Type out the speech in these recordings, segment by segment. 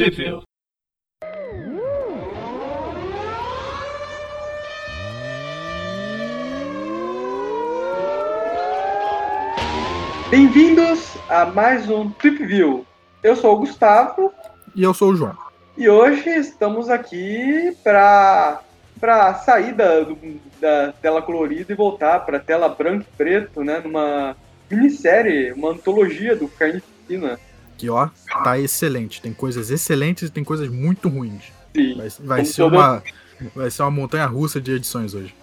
Trivia. Bem-vindos a mais um Trip View. Eu sou o Gustavo E eu sou o João. e hoje estamos aqui para para sair da, da tela colorida e voltar para tela branco e preto, né? Numa minissérie, uma antologia do Carnificina. Que ó, tá excelente. Tem coisas excelentes e tem coisas muito ruins. Sim, Vai, vai ser toda- uma. Vai ser uma montanha russa de edições hoje.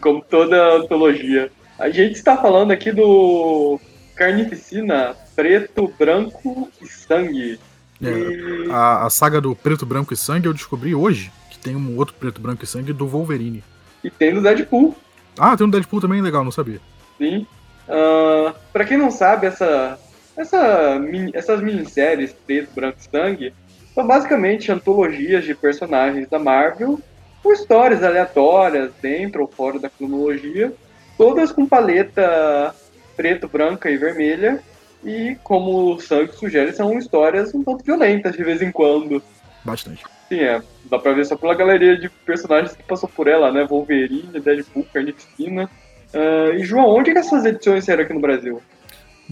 como toda antologia. A gente está falando aqui do Carnificina preto, branco e sangue. É, E- a, a saga do Preto, Branco e Sangue eu descobri hoje que tem um outro Preto, Branco e Sangue do Wolverine. E tem do Deadpool, Ah, tem um Deadpool também legal, não sabia. sim. Ah, pra quem não sabe, essa, essa, essas minisséries Preto, Branco e Sangue são basicamente antologias de personagens da Marvel com histórias aleatórias dentro ou fora da cronologia, todas com paleta preto, branca e vermelha. E como o sangue sugere, são histórias um tanto violentas de vez em quando. Bastante. Sim, é. Dá pra ver só pela galeria de personagens que passou por ela, né? Wolverine, Deadpool, Carnificina. Ah, e João, onde que essas edições saíram aqui no Brasil?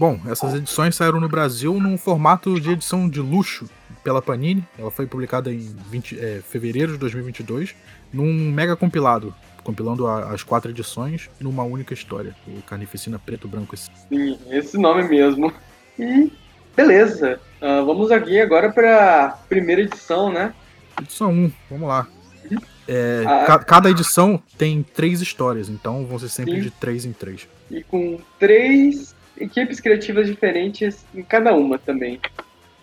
Bom, essas edições saíram no Brasil num formato de edição de luxo pela Panini. Ela foi publicada em 20, é, fevereiro de 2022, num mega compilado, compilando a- as quatro edições numa única história. O Carnificina Preto, Branco e. Sim, esse nome mesmo. E beleza. Ah, vamos aqui agora pra primeira edição, né? Edição 1, vamos lá. É, Ah. ca- cada edição tem três histórias, então vão ser sempre Sim. de três em três. E com três equipes criativas diferentes em cada uma também.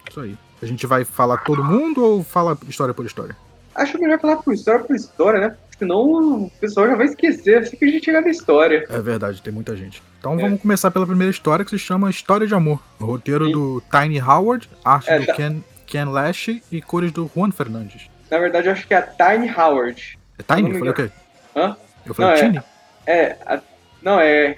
Isso aí. A gente vai falar todo mundo ou fala história por história? Acho melhor falar por história por história, né? Senão o pessoal já vai esquecer assim que a gente chegar na história. É verdade, tem muita gente. Então É. vamos começar pela primeira história que se chama História de Amor. O roteiro Sim. do Tiny Howard, arte É, do tá. Ken, Ken Lash e cores do Juan Fernandes. Na verdade, eu acho que é a Tiny Howard. É Tiny? Eu falei o quê? Hã? Eu falei Não, é- Tiny? É, a- não, é,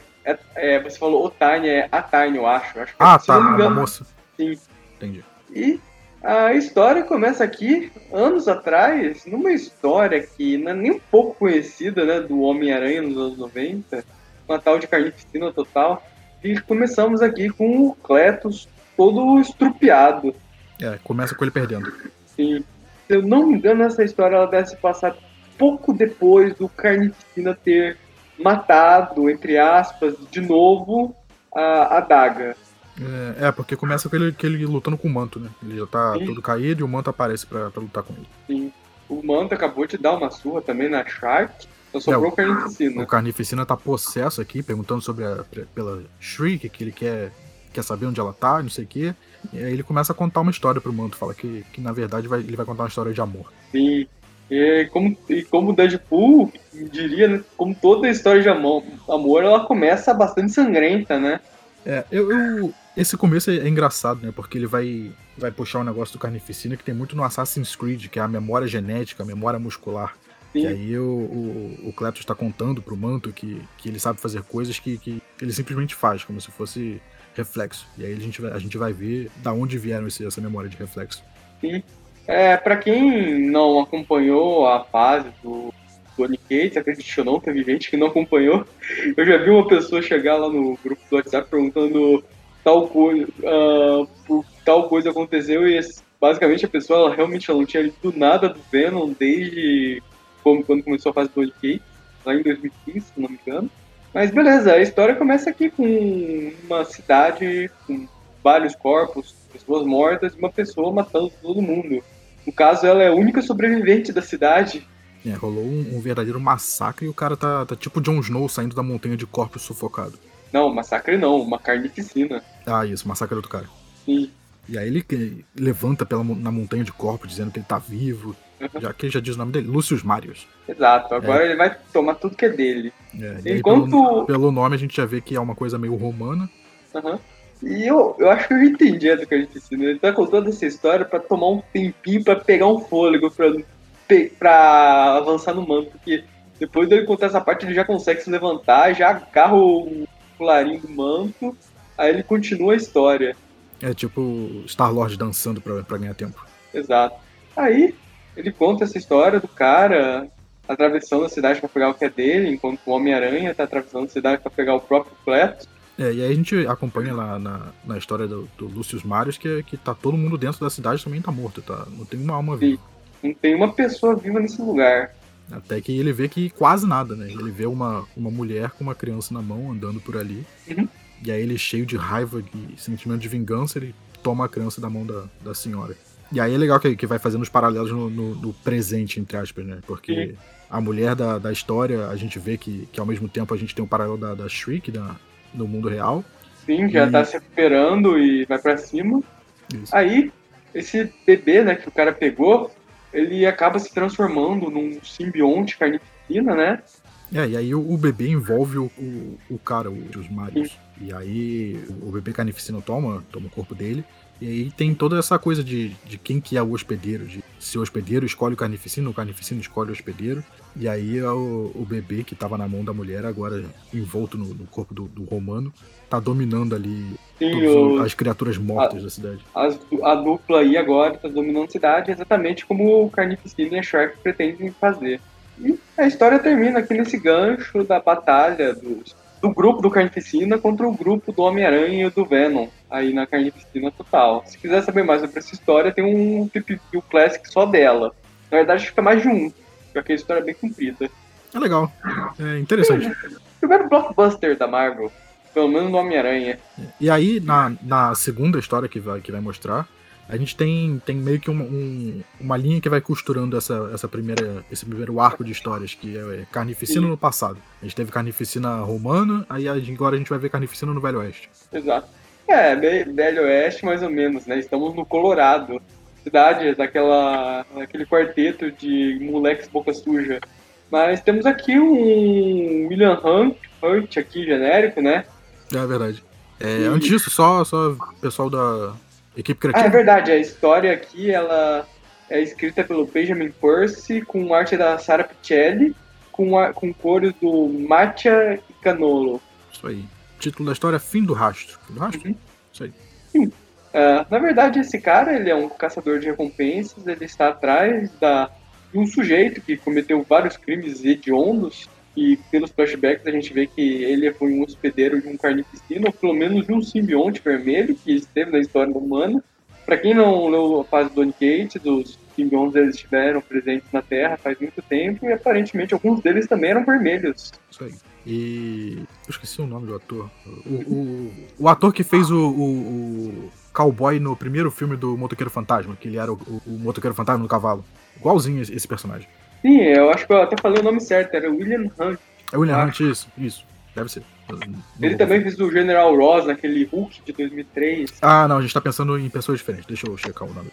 é, é, Você falou o Tiny, é a Tiny, eu acho. Acho que, Ah, tá. engano, moça. Sim. Entendi. E a história começa aqui, anos atrás, numa história que não é nem um pouco conhecida, né, do Homem-Aranha nos anos 90, uma tal de carnificina total. E começamos aqui com o Cletus todo estrupiado. É, começa com ele perdendo. Sim. Se eu não me engano, essa história ela deve se passar pouco depois do Carnificina ter matado, entre aspas, de novo a, a Daga. É, é, porque começa com ele, com ele lutando com o manto, né? Ele já tá Sim. todo caído e o manto aparece pra, pra lutar com ele. Sim. O Manto acabou de dar uma surra também na Shark. Só sobrou É, o Carnificina. O Carnificina tá possesso aqui, perguntando sobre a, pela Shriek, que ele quer, quer saber onde ela tá, não sei o quê. E aí ele começa a contar uma história pro manto, fala que, que na verdade vai- ele vai contar uma história de amor. Sim. E como, e como o Deadpool diria, né, como toda história de amor, amor, ela começa bastante sangrenta, né? É, eu, eu- esse começo é, engraçado, né? Porque ele vai, vai puxar um negócio do Carnificina que tem muito no Assassin's Creed, que é a memória genética, a memória muscular. Sim. E aí o, o, o Cletus tá contando pro manto que, que ele sabe fazer coisas que, que ele simplesmente faz, como se fosse reflexo. E aí a gente vai, a gente vai ver da onde vieram esse- essa memória de reflexo. É, pra quem não acompanhou a fase do Tony Cates, acredite ou não, teve gente que não acompanhou. Eu já vi uma pessoa chegar lá no grupo do WhatsApp perguntando tal coisa, por tal coisa aconteceu e basicamente a pessoa ela realmente não tinha lido nada do Venom desde como, quando começou a fase do Tony Cates, lá em 2015, se não me engano. Mas beleza, a história começa aqui com uma cidade com vários corpos, pessoas mortas e uma pessoa matando todo mundo. No caso, ela é a única sobrevivente da cidade. É, rolou um, um verdadeiro massacre e o cara tá, tá tipo Jon Snow saindo da montanha de corpos sufocado. Não, massacre não, uma carnificina. Ah, isso, massacre do cara. Sim. E aí ele levanta pela, na montanha de corpos dizendo que ele tá vivo. Uhum. Já que já diz o nome dele, Lúcius Marius. Exato, agora ele vai tomar tudo que é dele. É, e Enquanto- pelo, pelo nome a gente já vê que é uma coisa meio romana. Aham. E eu, eu acho que eu entendi a do Carnificina. Ele tá contando essa história pra tomar um tempinho, pra pegar um fôlego, pra, pra avançar no manto. Porque depois dele contar essa parte, ele já consegue se levantar, já agarra o colarinho do manto, aí ele continua a história. É tipo Star-Lord dançando pra, pra ganhar tempo. Exato. Aí ele conta essa história do cara atravessando a cidade para pegar o que é dele, enquanto o Homem-Aranha tá atravessando a cidade para pegar o próprio Cletus. É, e aí a gente acompanha lá na, na história do, do Lucius Marius que, que tá todo mundo dentro da cidade também tá morto, tá? Não tem uma alma viva. Não tem uma pessoa viva nesse lugar. Até que ele vê que quase nada, né? Ele vê uma, uma mulher com uma criança na mão andando por ali. Uhum. E aí ele, cheio de raiva e sentimento de vingança, ele toma a criança da mão da, da senhora. E aí é legal que, que vai fazendo os paralelos no, no, no presente, entre aspas, né? Porque a mulher da, da história, a gente vê que, que ao mesmo tempo a gente tem um paralelo da, da Shriek da, no mundo real. Sim, já E- tá se recuperando e vai pra cima. Isso. Aí, esse bebê, né, que o cara pegou, ele acaba se transformando num simbionte carnificina, né? É, e aí o, o bebê envolve o, o, o cara, os Marios. E aí o, o bebê carnificina toma, toma o corpo dele. E aí tem toda essa coisa de, de quem que é o hospedeiro, de se o hospedeiro escolhe o carnificina, o carnificina escolhe o hospedeiro. E aí é o, o bebê que tava na mão da mulher, agora envolto no, no corpo do, do romano, tá dominando ali Sim, o- as criaturas mortas da cidade. as- a dupla aí agora tá dominando a cidade exatamente como o Carnificina e a Shark pretendem fazer. E a história termina aqui nesse gancho da batalha dos- do grupo do Carnificina contra o grupo do Homem-Aranha e do Venom, aí na Carnificina total. Se quiser saber mais sobre essa história, tem um PPV Classic só dela. Na verdade, fica mais de um, porque a história é bem comprida. É legal, é interessante. Primeiro blockbuster da Marvel, pelo menos no Homem-Aranha. E aí, na, na segunda história que vai, que vai mostrar, a gente tem, tem meio que uma, um- uma linha que vai costurando essa, essa primeira, esse primeiro arco de histórias, que é Carnificina Sim. no passado. A gente teve Carnificina romana, aí agora a gente vai ver Carnificina no Velho Oeste. Exato. É, Velho Oeste mais ou menos, né? Estamos no Colorado. Cidade daquela, daquele quarteto de moleques boca suja. Mas temos aqui um William Hunt, Hunt aqui, genérico, né? É verdade. É, antes disso, só, só o pessoal da equipe Ah, é criativa. verdade, a história aqui, ela é escrita pelo Benjamin Percy, com arte da Sara Pichelli, com, a, com cores do Mattia e Canolo. Isso aí. Título da história: Fim do Rastro. Fim do Rastro? Uhum. Isso aí. Ah, na verdade, esse cara, ele é um caçador de recompensas, ele está atrás da, de um sujeito que cometeu vários crimes hediondos, e pelos flashbacks a gente vê que ele foi um hospedeiro de um carnificina, ou pelo menos de um simbionte vermelho que esteve na história humana. Para quem não leu a fase do Donny Cates, os simbiontes eles estiveram presentes na Terra faz muito tempo, e aparentemente alguns deles também eram vermelhos. Isso aí. E. Eu esqueci o nome do ator. O, o, o ator que fez o, o, o cowboy no primeiro filme do Motoqueiro Fantasma, que ele era o, o, o Motoqueiro Fantasma no cavalo. Igualzinho esse personagem. Sim, eu acho que eu até falei o nome certo, era William Hunt. É William Ah. Hunt, isso. Isso. Deve ser. Ele também fez o General Ross naquele Hulk de 2003. Ah, não, a gente tá pensando em pessoas diferentes. Deixa eu checar o nome.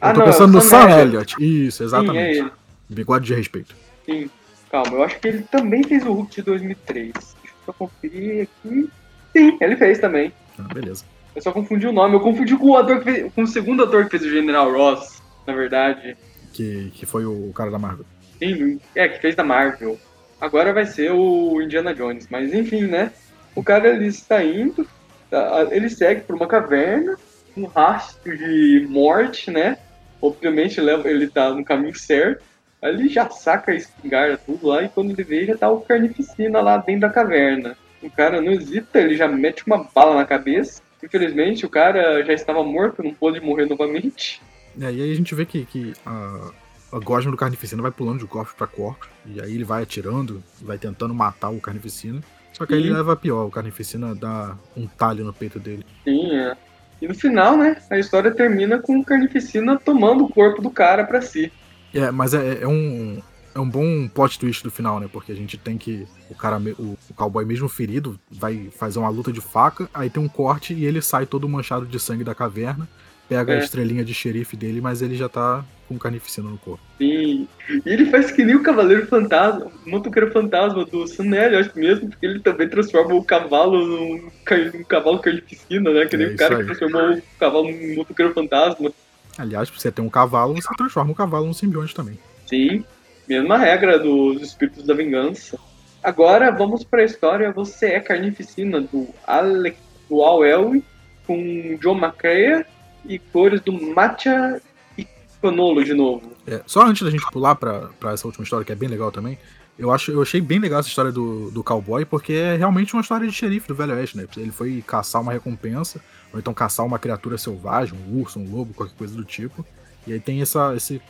Ah, eu tô não, pensando no Sam Elliott. Isso, Sim, é exatamente. ele. Bigode de respeito. Sim, calma, eu acho que ele também fez o Hulk de 2003. Deixa eu só conferir aqui. Sim, ele fez também. Ah, beleza. Eu só confundi o nome. Eu confundi com o ator que fez, com o segundo ator que fez o General Ross, na verdade. Que, que foi o cara da Marvel. Sim, é, que fez da Marvel. Agora vai ser o Indiana Jones, mas enfim, né? O cara ele está indo, tá- ele segue por uma caverna, um rastro de morte, né? Obviamente ele tá no caminho certo. Aí ele já saca a espingarda tudo lá e quando ele vê já tá o carnificina lá dentro da caverna. O cara não hesita, ele já mete uma bala na cabeça. Infelizmente o cara já estava morto, não pôde morrer novamente. É, e aí a gente vê que, que a, a gosma do Carnificina vai pulando de corpo pra corpo. E aí ele vai atirando, vai tentando matar o Carnificina. Só que aí ele leva pior, o Carnificina dá um talho no peito dele. Sim, é. E no final, né, a história termina com o Carnificina tomando o corpo do cara pra si. É, mas é, é um. É um bom plot twist do final, né? Porque a gente tem que. O cara, o, o cowboy mesmo ferido, vai fazer uma luta de faca, aí tem um corte e ele sai todo manchado de sangue da caverna, pega a É. estrelinha de xerife dele, mas ele já tá com carnificina no corpo. Sim. E ele faz que nem o Cavaleiro Fantasma, o motoqueiro fantasma do eu acho mesmo, porque ele também transforma o cavalo num, num cavalo carnificina, né? Que nem É o cara aí. que transformou o cavalo num motoqueiro fantasma. Aliás, pra você ter um cavalo, você transforma o cavalo num simbionte também. Sim, mesma regra dos Espíritos da Vingança. Agora vamos para a história Você é Carnificina, do, Ale, do Al Elwyn, com John McCrea e cores do Matcha e Fanolo de novo. É, só antes da gente pular pra, pra essa última história, que é bem legal também, eu, acho, eu achei bem legal essa história do, do cowboy, porque é realmente uma história de xerife do Velho Oeste, né? Ele foi caçar uma recompensa, ou então caçar uma criatura selvagem, um urso, um lobo, qualquer coisa do tipo. E aí tem essa, esse,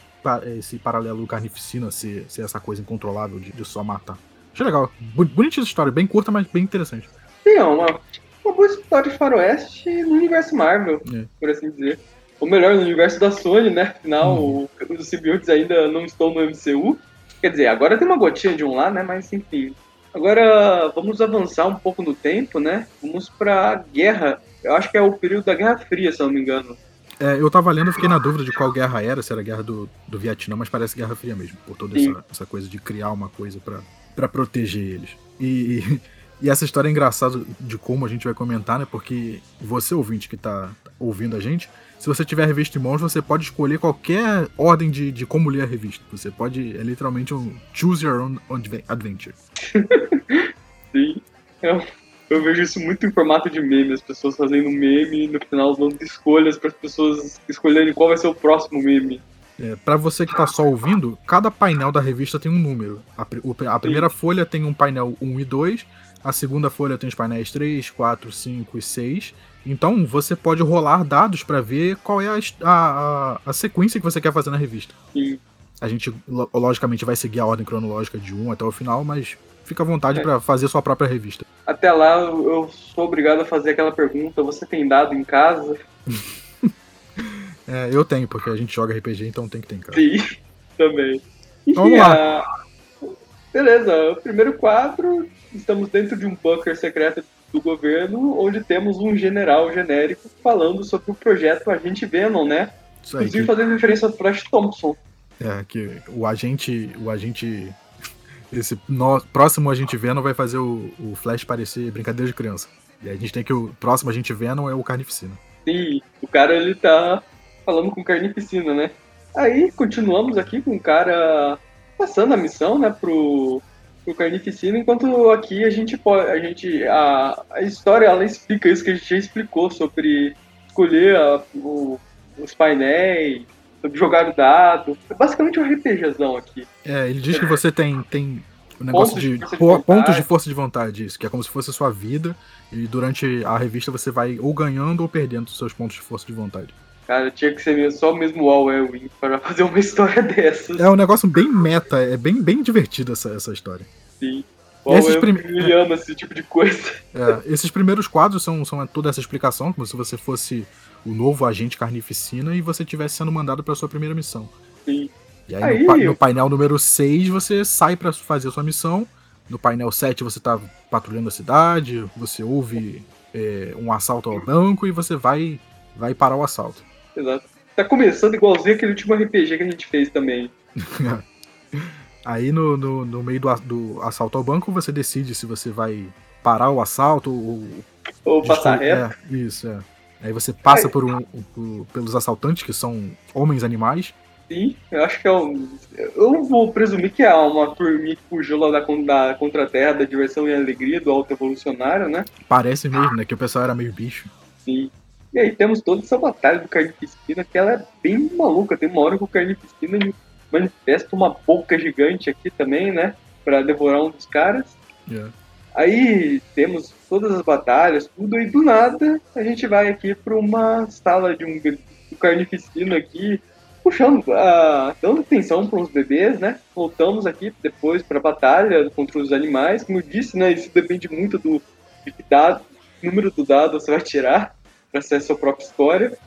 esse paralelo do carnificina ser, ser essa coisa incontrolável de, de só matar. Achei legal. Bonita essa história, bem curta, mas bem interessante. Sim, é uma boa história de faroeste no universo Marvel, é. por assim dizer. Ou melhor, no universo da Sony, né? Afinal, hum. os simbiontes ainda não estão no MCU. Quer dizer, agora tem uma gotinha de um lá, né? Mas enfim. Agora vamos avançar um pouco no tempo, né? Vamos pra guerra. Eu acho que é o período da Guerra Fria, se eu não me engano. É, eu tava lendo, fiquei na dúvida de qual guerra era, se era a guerra do, do Vietnã, mas parece Guerra Fria mesmo, por toda essa, essa, coisa de criar uma coisa para proteger eles. E, e, essa história é engraçada de como a gente vai comentar, né? Porque você, ouvinte, que tá ouvindo a gente, se você tiver a revista em mãos, você pode escolher qualquer ordem de, de como ler a revista. Você pode, é literalmente um choose your own adventure. Sim. Eu, eu, vejo isso muito em formato de meme, as pessoas fazendo meme e no final dando escolhas para as pessoas escolherem qual vai ser o próximo meme. É, para você que está só ouvindo, cada painel da revista tem um número. A, a primeira Sim. folha tem um painel 1 e 2, a segunda folha tem os painéis 3, 4, 5 e 6, então você pode rolar dados para ver qual é a, a, a, sequência que você quer fazer na revista. Sim. A gente, logicamente, vai seguir a ordem cronológica de 1 até o final, mas fica à vontade é. para fazer sua própria revista. Até lá, eu sou obrigado a fazer aquela pergunta: você tem dado em casa? é, eu tenho, porque a gente joga RPG, então tem que ter em casa. Sim, também. Então, vamos lá. A... Beleza, o primeiro quadro, estamos dentro de um bunker secreto do governo, onde temos um general genérico falando sobre o projeto Agente Venom, né? Isso aí, Inclusive que... fazendo referência ao Flash Thompson. É, que o agente. O agente. Esse no, próximo agente Venom vai fazer o, o Flash parecer brincadeira de criança. E a gente tem que o próximo agente Venom é o Carnificina. Sim, o cara ele tá falando com Carnificina, né? Aí continuamos aqui com o cara passando a missão, né, pro o Carnificina, enquanto aqui a gente pode. A, gente, a, a história ela explica isso que a gente já explicou sobre escolher a, o, os painéis, sobre jogar o dado. É basicamente um RPGzão aqui. É, ele diz que você tem, tem um negócio pontos de, de, de pontos de força de vontade, isso, que é como se fosse a sua vida, e durante a revista você vai ou ganhando ou perdendo os seus pontos de força de vontade. Cara, tinha que ser só mesmo o All Elwin para fazer uma história dessas. É um negócio bem meta, é bem, bem divertido essa, essa história. Sim. All esses prim... ele ama esse tipo de coisa. É, esses primeiros quadros são, são toda essa explicação, como se você fosse o novo agente carnificina e você estivesse sendo mandado para sua primeira missão. Sim. E aí, aí... No, no, painel número 6 você sai para fazer a sua missão. No painel 7 você tá patrulhando a cidade, você ouve é, um assalto ao banco e você vai, vai parar o assalto. Exato. Tá começando igualzinho aquele último RPG que a gente fez também. Aí no, no, no meio do, do, assalto ao banco você decide se você vai parar o assalto ou. Ou passar reto. É, isso, é. Aí você passa por um, por, pelos assaltantes, que são homens animais. Sim, eu acho que é um. Eu vou presumir que é uma turminha que fugiu lá da, da Contra-Terra, da diversão e alegria do Alto Evolucionário, né? Parece mesmo, né? Que o pessoal era meio bicho. Sim. E aí temos toda essa batalha do Carnificina, que ela é bem maluca. Tem uma hora que o Carnificina manifesta uma boca gigante aqui também, né? Pra devorar um dos caras. Yeah. Aí temos todas as batalhas, tudo, e do nada a gente vai aqui pra uma sala de um, um carnificina aqui, puxando, uh, dando atenção para os bebês, né? Voltamos aqui depois para a batalha contra os animais. Como eu disse, né? Isso depende muito do que dado, número do dado você vai tirar ser a sua própria história.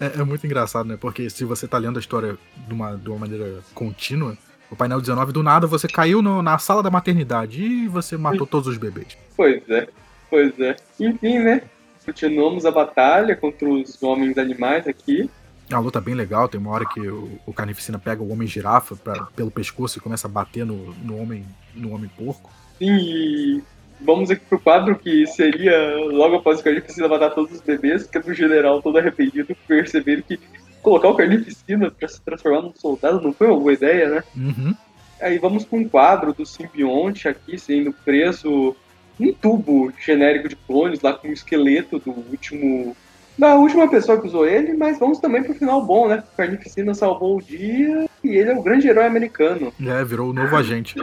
É, é, muito engraçado, né? Porque se você tá lendo a história de uma, de uma maneira contínua, o painel 19, do nada você caiu no, na sala da maternidade e você matou todos os bebês. Pois é, pois é. Enfim, né? Continuamos a batalha contra os homens animais aqui. É uma luta bem legal, tem uma hora que o, o Carnificina pega o homem girafa pra, pelo pescoço e começa a bater no, no homem no homem porco. Sim, e vamos aqui pro quadro que seria logo após o Carnificina matar todos os bebês, que é do general todo arrependido perceber que colocar o Carnificina pra se transformar num soldado não foi uma boa ideia, né? Uhum. Aí vamos com um quadro do simbionte aqui sendo preso num tubo genérico de clones, lá com o esqueleto do último da última pessoa que usou ele, mas vamos também pro final bom, né? O Carnificina salvou o dia e ele é o grande herói americano. É, virou o novo agente.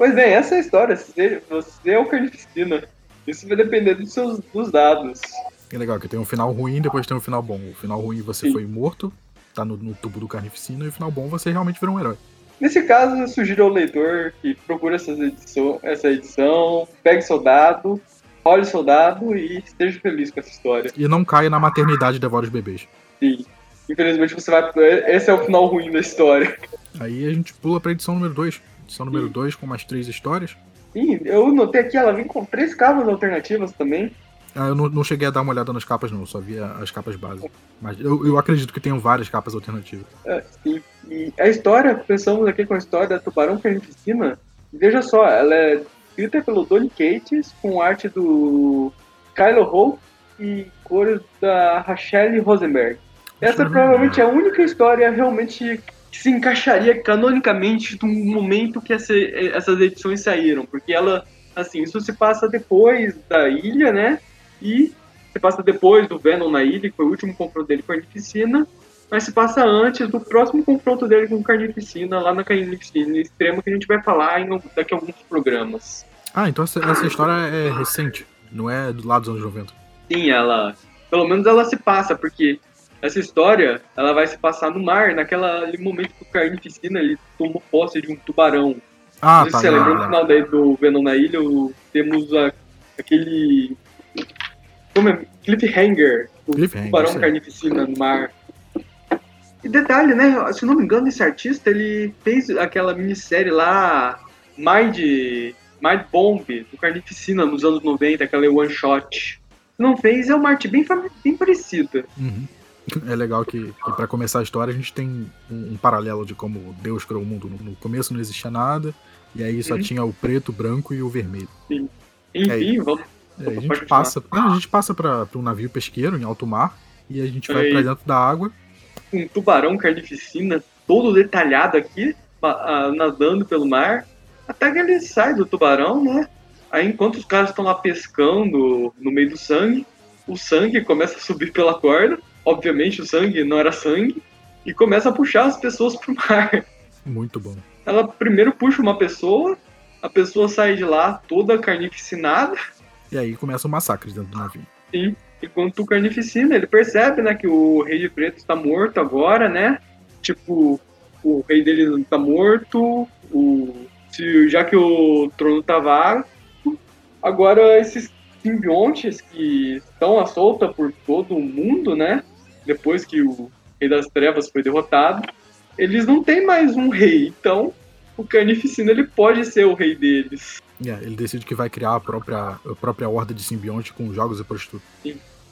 Pois bem, essa é a história. Você, é o Carnificina. Isso vai depender dos seus dos dados. É legal, que tem um final ruim e depois tem um final bom. O final ruim você Sim. foi morto, tá no, no tubo do Carnificina, e o final bom você realmente virou um herói. Nesse caso, eu sugiro ao leitor que procure edição, essa edição, pegue seu dado, olhe seu dado e esteja feliz com essa história. E não caia na maternidade e devora os bebês. Sim. Infelizmente você vai. Esse é o final ruim da história. Aí a gente pula pra edição número 2. Edição número 2 com mais três histórias. Sim, eu notei aqui, ela vem com três capas alternativas também. Ah, eu não, não cheguei a dar uma olhada nas capas, não, só vi as capas básicas. Mas eu, eu acredito que tenham várias capas alternativas. É, sim. E a história, pensamos aqui com a história da Tubarão Carnificina. Veja só, ela é escrita pelo Donny Cates, com arte do Kylo Hope e cores da Rachelle Rosenberg. Essa provavelmente é a única história realmente se encaixaria canonicamente no momento que essa- essas edições saíram, porque ela, assim, isso se passa depois da ilha, né? E se passa depois do Venom na ilha, que foi o último confronto dele com a Carnificina, mas se passa antes do próximo confronto dele com Carnificina, lá na Carnificina Extrema, que a gente vai falar em, daqui a alguns programas. Ah, então essa, essa história é recente, não é do lado dos anos 90. Sim, ela. Pelo menos ela se passa, porque essa história ela vai se passar no mar, naquele momento que o Carnificina ele tomou posse de um tubarão. Ah, Não sei tá. se você lembra no final daí do Venom na ilha, temos a- aquele. Como é? Cliffhanger. O Cliffhanger, tubarão aí. carnificina no mar. E detalhe, né? Se eu não me engano, esse artista ele fez aquela minissérie lá, Mind, Mind Bomb, do Carnificina, nos anos 90, aquela one shot. Se não fez, é uma arte bem, bem parecida. Uhum. É legal que, que para começar a história a gente tem um, um paralelo de como Deus criou o mundo. No, no começo não existia nada, e aí só Uhum. tinha o preto, o branco e o vermelho. Enfim, vamos. É, a Pode gente continuar. passa, não, a gente passa para um navio pesqueiro em alto mar e a gente vai Aí. pra dentro da água. um tubarão carnificina todo detalhado aqui, ah, nadando pelo mar, até que ele sai do tubarão, né? Aí enquanto os caras estão lá pescando no meio do sangue, o sangue começa a subir pela corda, obviamente o sangue não era sangue, e começa a puxar as pessoas pro mar. Muito bom. Ela primeiro puxa uma pessoa, a pessoa sai de lá toda carnificinada, E aí começa o massacre dentro do navio. Sim. Enquanto o Carnificina, ele percebe, né, que o Rei de Preto está morto agora, né? Tipo, o rei dele não tá morto, o... Se, já que o trono tá vago. Agora, esses simbiontes que estão à solta por todo o mundo, né? Depois que o Rei das Trevas foi derrotado, eles não têm mais um rei. Então, o Carnificina, ele pode ser o rei deles. É, ele decide que vai criar a própria, a própria horda de simbionte com jogos e prostitutas.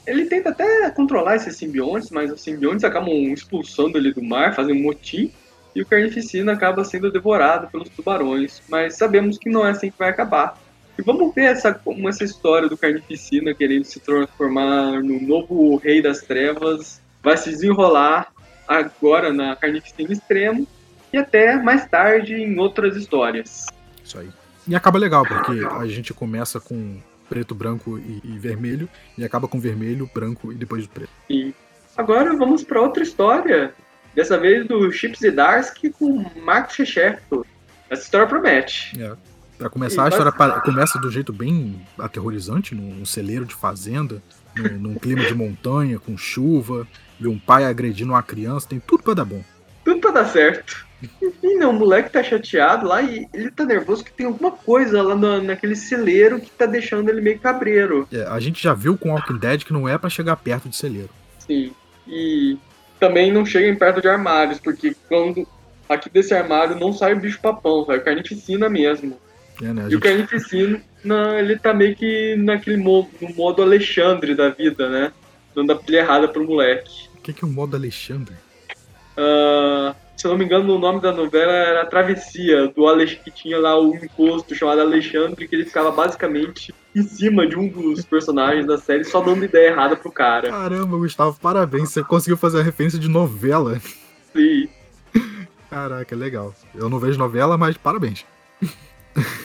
Ele tenta até controlar esses simbiontes, mas os simbiontes acabam expulsando ele do mar, fazem um motim, e o Carnificina acaba sendo devorado pelos tubarões. Mas sabemos que não é assim que vai acabar. E vamos ver essa, como essa história do Carnificina querendo se transformar no novo Rei das Trevas vai se desenrolar agora na Carnificina Extremo e até mais tarde em outras histórias. Isso aí. E acaba legal, porque a gente começa com preto, branco e, e vermelho, e acaba com vermelho, branco e depois preto. E agora vamos para outra história. Dessa vez do Chip Zdarsky com Mark Shechefo. Essa história promete. É. Pra começar, a E história pa- começa do jeito bem aterrorizante, num, celeiro de fazenda, num, num clima de montanha, com chuva, e um pai agredindo uma criança, tem tudo pra dar bom. Tudo pra dar certo. Enfim, né, o moleque tá chateado lá e ele tá nervoso que tem alguma coisa lá na- naquele celeiro que tá deixando ele meio cabreiro. É, a gente já viu com Walking Dead que não é pra chegar perto de celeiro. Sim. E também não cheguem perto de armários, porque quando aqui desse armário não sai o bicho papão, sai carnificina mesmo. É, né? A E o gente, Carnificina, não, ele tá meio que naquele mo- no modo Alexandre da vida, né? Dando a pilha errada pro moleque. o que, que é o modo Alexandre? Ah, se eu não me engano, o nome da novela era a Travessia, do Alex que tinha lá um encosto chamado Alexandre, que ele ficava basicamente em cima de um dos personagens da série, só dando ideia errada pro cara. Caramba, Gustavo, parabéns, você conseguiu fazer a referência de novela. E, Caraca, legal. Eu não vejo novela, mas parabéns.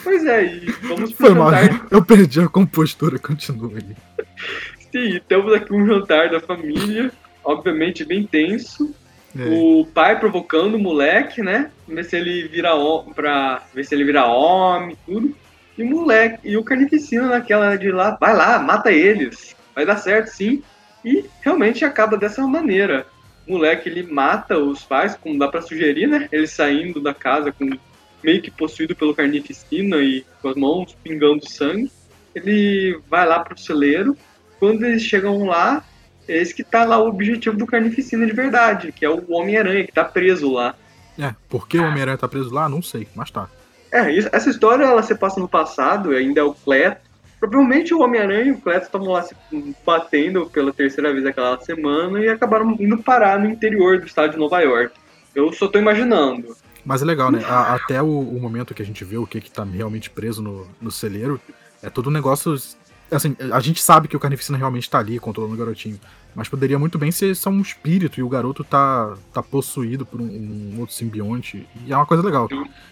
Pois é, e vamos pro Foi mal, jantar. eu perdi a compostura, continua aí. Sim, temos aqui um jantar da família, obviamente bem tenso. É. O pai provocando o moleque, né? Ver se ele vira pra ver se ele vira homem, tudo. E o moleque, e o carnificina naquela de lá, vai lá, mata eles. Vai dar certo, sim. E realmente acaba dessa maneira. O moleque ele mata os pais, como dá para sugerir, né? Ele saindo da casa com meio que possuído pelo carnificina e com as mãos pingando sangue. Ele vai lá pro celeiro. Quando eles chegam lá, é esse que tá lá o objetivo do carnificina de verdade, que é o Homem-Aranha, que tá preso lá. É, por que o Homem-Aranha tá preso lá? Não sei, mas tá. É, essa história ela se passa no passado, ainda é o Cleto, Provavelmente o Homem-Aranha e o Cletus estavam lá se batendo pela terceira vez aquela semana e acabaram indo parar no interior do estado de Nova York. Eu só tô imaginando. Mas é legal, né? A, até o, o, momento que a gente vê o que, que tá realmente preso no, no celeiro, é todo um negócio. Assim, a gente sabe que o Carnificina realmente tá ali controlando o garotinho. Mas poderia muito bem ser só um espírito e o garoto tá, tá possuído por um, um outro simbionte. E é uma coisa legal.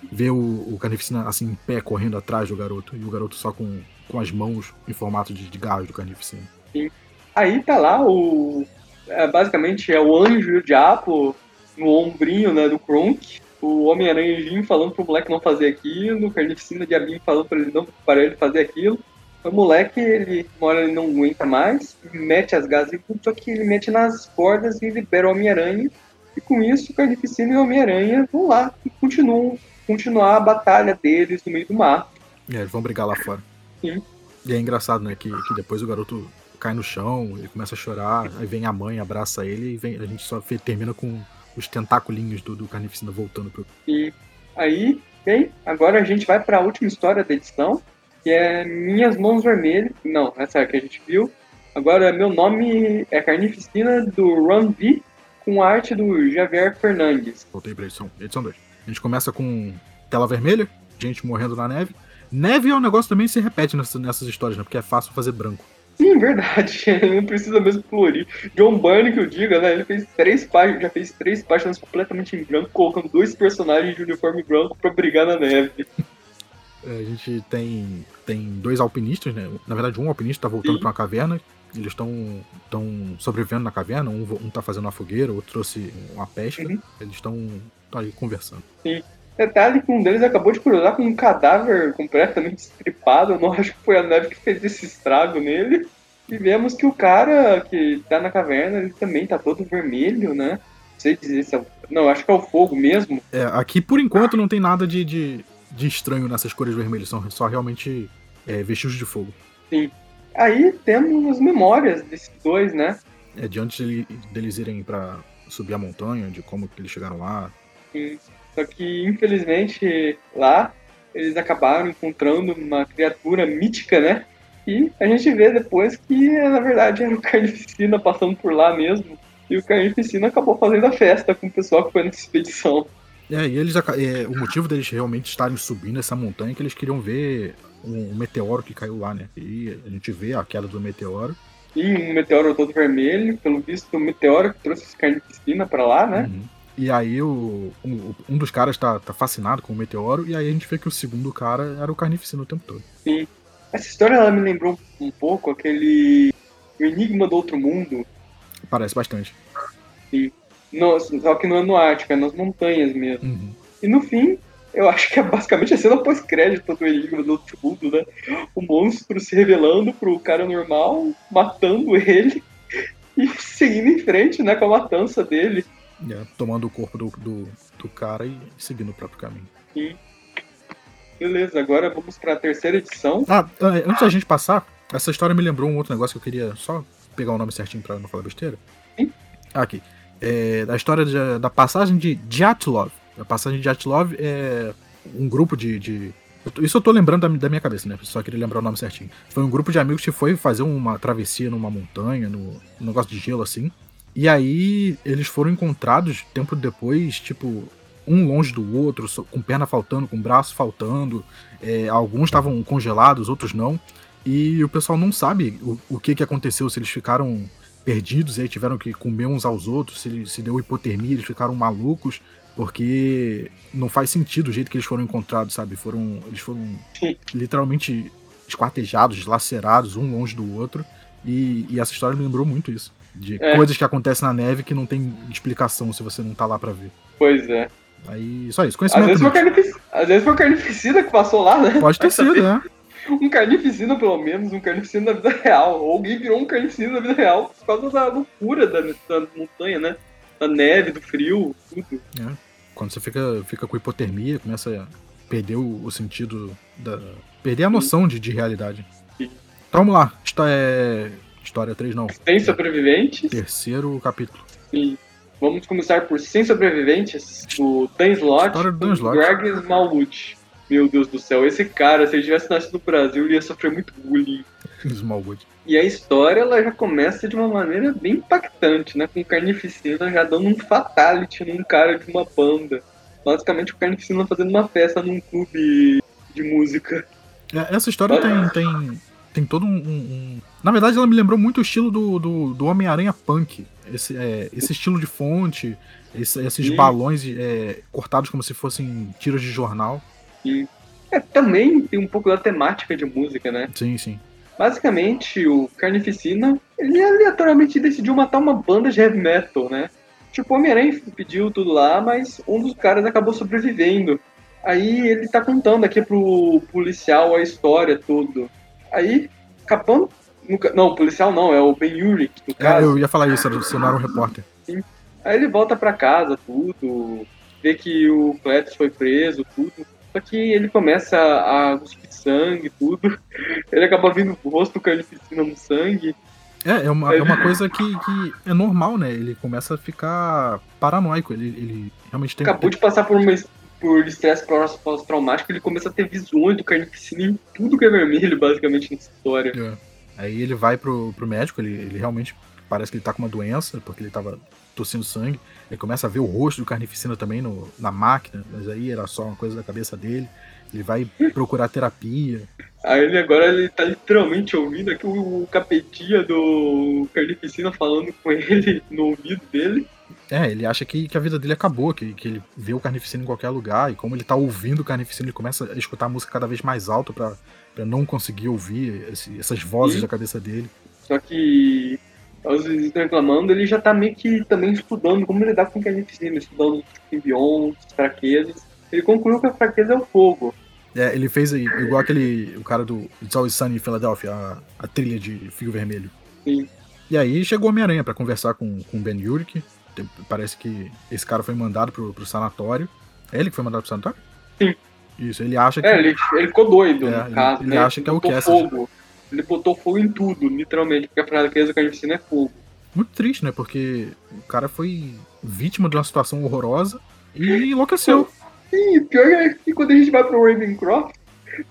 Ver o, o Carnificina assim em pé correndo atrás do garoto e o garoto só com, com as mãos em formato de, de garras do Carnificina. Sim. Aí tá lá o. É, basicamente é o anjo e o diabo no ombrinho né, do Kronk. O Homem-Aranha falando pro moleque não fazer aquilo, o Carnificina Diabinho falando pra ele não para ele fazer aquilo. O moleque, ele, uma hora ele não aguenta mais, mete as gases e só que ele mete nas cordas e libera o Homem-Aranha. E com isso, o Carnificina e o Homem-Aranha vão lá e continuam continuar a batalha deles no meio do mar. É, eles vão brigar lá fora. Sim. E é engraçado, né, que, que depois o garoto cai no chão, ele começa a chorar, aí vem a mãe, abraça ele e vem, a gente só termina com os tentáculos do, do Carnificina voltando pro. E aí, bem, agora a gente vai para a última história da edição, que é Minhas Mãos Vermelhas. Não, essa é a que a gente viu. Agora, meu nome é Carnificina do Run V, com arte do Javier Fernandes. Voltei pra edição, edição 2. A gente começa com tela vermelha, gente morrendo na neve. Neve é um negócio também que se repete nessas, nessas histórias, né? Porque é fácil fazer branco. Sim, verdade. Não precisa mesmo colorir. John Byrne, que eu diga, né? Ele fez três páginas, já fez três páginas completamente em branco, colocando dois personagens de uniforme branco para brigar na neve. É, a gente tem, tem dois alpinistas, né? Na verdade, um alpinista tá voltando para uma caverna. Eles estão estão sobrevivendo na caverna. Um, um tá fazendo uma fogueira, outro trouxe uma pesca. Uhum. Eles estão aí conversando. Sim. Detalhe que um deles acabou de cruzar com um cadáver completamente estripado. Eu não acho que foi a neve que fez esse estrago nele. E vemos que o cara que tá na caverna, ele também tá todo vermelho, né? Não sei dizer se é. Não, acho que é o fogo mesmo. É, aqui por enquanto não tem nada de, de, de estranho nessas cores vermelhas, são só realmente é, vestígios de fogo. Sim. Aí temos as memórias desses dois, né? É, de antes de, deles irem para subir a montanha, de como que eles chegaram lá. Sim. Só que, infelizmente, lá eles acabaram encontrando uma criatura mítica, né? E a gente vê depois que, na verdade, era o Carnificina passando por lá mesmo. E o Carnificina acabou fazendo a festa com o pessoal que foi nessa expedição. É, e eles é, o motivo deles realmente estarem subindo essa montanha é que eles queriam ver um, um, meteoro que caiu lá, né? E a gente vê a queda do meteoro. E um meteoro todo vermelho, pelo visto, o um meteoro que trouxe esse carnificina pra lá, né? Uhum. E aí o, um, um, dos caras tá, tá fascinado com o meteoro, e aí a gente vê que o segundo cara era o carnificina o tempo todo. Sim. Essa história ela me lembrou um pouco aquele o Enigma do Outro Mundo. Parece bastante. Sim. No, só que não é no Ártico, é nas montanhas mesmo. Uhum. E no fim, eu acho que é basicamente a cena pós-crédito do Enigma do Outro Mundo, né? O monstro se revelando pro cara normal, matando ele e seguindo em frente, né, com a matança dele. É, tomando o corpo do, do, do, cara e seguindo o próprio caminho. Sim. Beleza, agora vamos para a terceira edição. Ah, é, antes da gente passar, essa história me lembrou um outro negócio que eu queria só pegar o nome certinho para não falar besteira. Sim. Aqui. É, a história de, da passagem de Dyatlov. A passagem de Dyatlov é um grupo de, de isso eu tô lembrando da, da, minha cabeça, né? Só queria lembrar o nome certinho. Foi um grupo de amigos que foi fazer uma travessia numa montanha, no, um negócio de gelo assim. E aí eles foram encontrados tempo depois, tipo, um longe do outro, com perna faltando, com braço faltando. É, alguns estavam congelados, outros não. E o pessoal não sabe o, o que, que aconteceu, se eles ficaram perdidos e aí tiveram que comer uns aos outros, se, se deu hipotermia, eles ficaram malucos, porque não faz sentido o jeito que eles foram encontrados, sabe? Foram, eles foram literalmente esquartejados, lacerados, um longe do outro. E, e, essa história me lembrou muito isso. De É. coisas que acontecem na neve que não tem explicação se você não tá lá pra ver. Pois é. Aí, só isso. Às Conhecimento vezes, foi carnific... Às vezes foi carnificina que passou lá, né? Pode ter sido, né? Um carnificina, pelo menos, um carnificina da vida real. Ou alguém virou um carnificina da vida real por causa da loucura da, da montanha, né? Da neve, do frio, tudo. Quando você fica, fica com hipotermia, começa a perder o, o sentido da. perder a noção de, de realidade. Então vamos lá. Histó- é, História 3 não. Sem sobreviventes. Terceiro capítulo. E vamos começar por Sem Sobreviventes, do Dan Slott, Slott. Greg. Meu Deus do céu, esse cara, se ele tivesse nascido no Brasil, ele ia sofrer muito bullying. Smallwood. E a história, ela já começa de uma maneira bem impactante, né? Com o Carnificina já dando um fatality num cara de uma banda. Basicamente, o Carnificina fazendo uma festa num clube de música. É, Essa história tem, tem, tem todo um- um- Na verdade, ela me lembrou muito o estilo do, do, do Homem-Aranha Punk. Esse, é, esse estilo de fonte, esse- esses Sim. balões é, cortados como se fossem tiras de jornal. É, também tem um pouco da temática de música, né? Sim, sim. Basicamente, o Carnificina, ele aleatoriamente decidiu matar uma banda de heavy metal, né? Tipo, o Homem-Aranha pediu tudo lá, mas um dos caras acabou sobrevivendo. Aí ele tá contando aqui pro policial a história, tudo. Aí, acabando... no ca- Não, o policial não, é o Ben Urich, no É, caso. eu ia falar isso, você não era um repórter. Aí ele volta pra casa, tudo, vê que o Cletus foi preso, tudo. Só que ele começa a cuspir sangue, tudo. Ele acaba vendo o rosto do carnificina no sangue. É, é uma, é uma coisa que, que é normal, né? Ele começa a ficar paranoico. Ele, ele realmente tem. Acabou de passar por uma por estresse pós- pós-traumático, ele começa a ter visões do carnificina em tudo que é vermelho, basicamente, nessa história. É. Aí ele vai pro, pro médico, ele, ele realmente parece que ele tá com uma doença, porque ele tava tossindo sangue. Ele começa a ver o rosto do carnificina também no, na máquina, mas aí era só uma coisa da cabeça dele. Ele vai procurar terapia. Aí ele agora ele tá literalmente ouvindo aqui o capetinha do carnificina falando com ele no ouvido dele. É, ele acha que, que a vida dele acabou, que, que ele vê o carnificina em qualquer lugar, e como ele tá ouvindo o carnificina, ele começa a escutar a música cada vez mais alto pra, pra não conseguir ouvir esse- essas vozes Sim. da cabeça dele. Só que os vizinhos estão reclamando, ele já tá meio que também estudando como lidar com o carnificina, estudando os simbiontes, fraquezas. Ele concluiu que a fraqueza é o fogo. É, ele fez igual aquele, o cara do It's Always Sunny em Philadelphia, a, a trilha de Fio Vermelho. Sim. E aí chegou Homem-Aranha pra conversar com, o Ben Urich. Tem- Parece que esse cara foi mandado pro, pro sanatório. É ele que foi mandado pro sanatório? Sim. Isso, ele acha que. É, ele, ele ficou doido, É, no ele- caso, ele né? acha que é o Cassidy. fogo. Ele botou fogo em tudo, literalmente, porque a fraqueza do carnificina é fogo. Muito triste, né? Porque o cara foi vítima de uma situação horrorosa e enlouqueceu. Sim, pior é que quando a gente vai pro Ravencroft,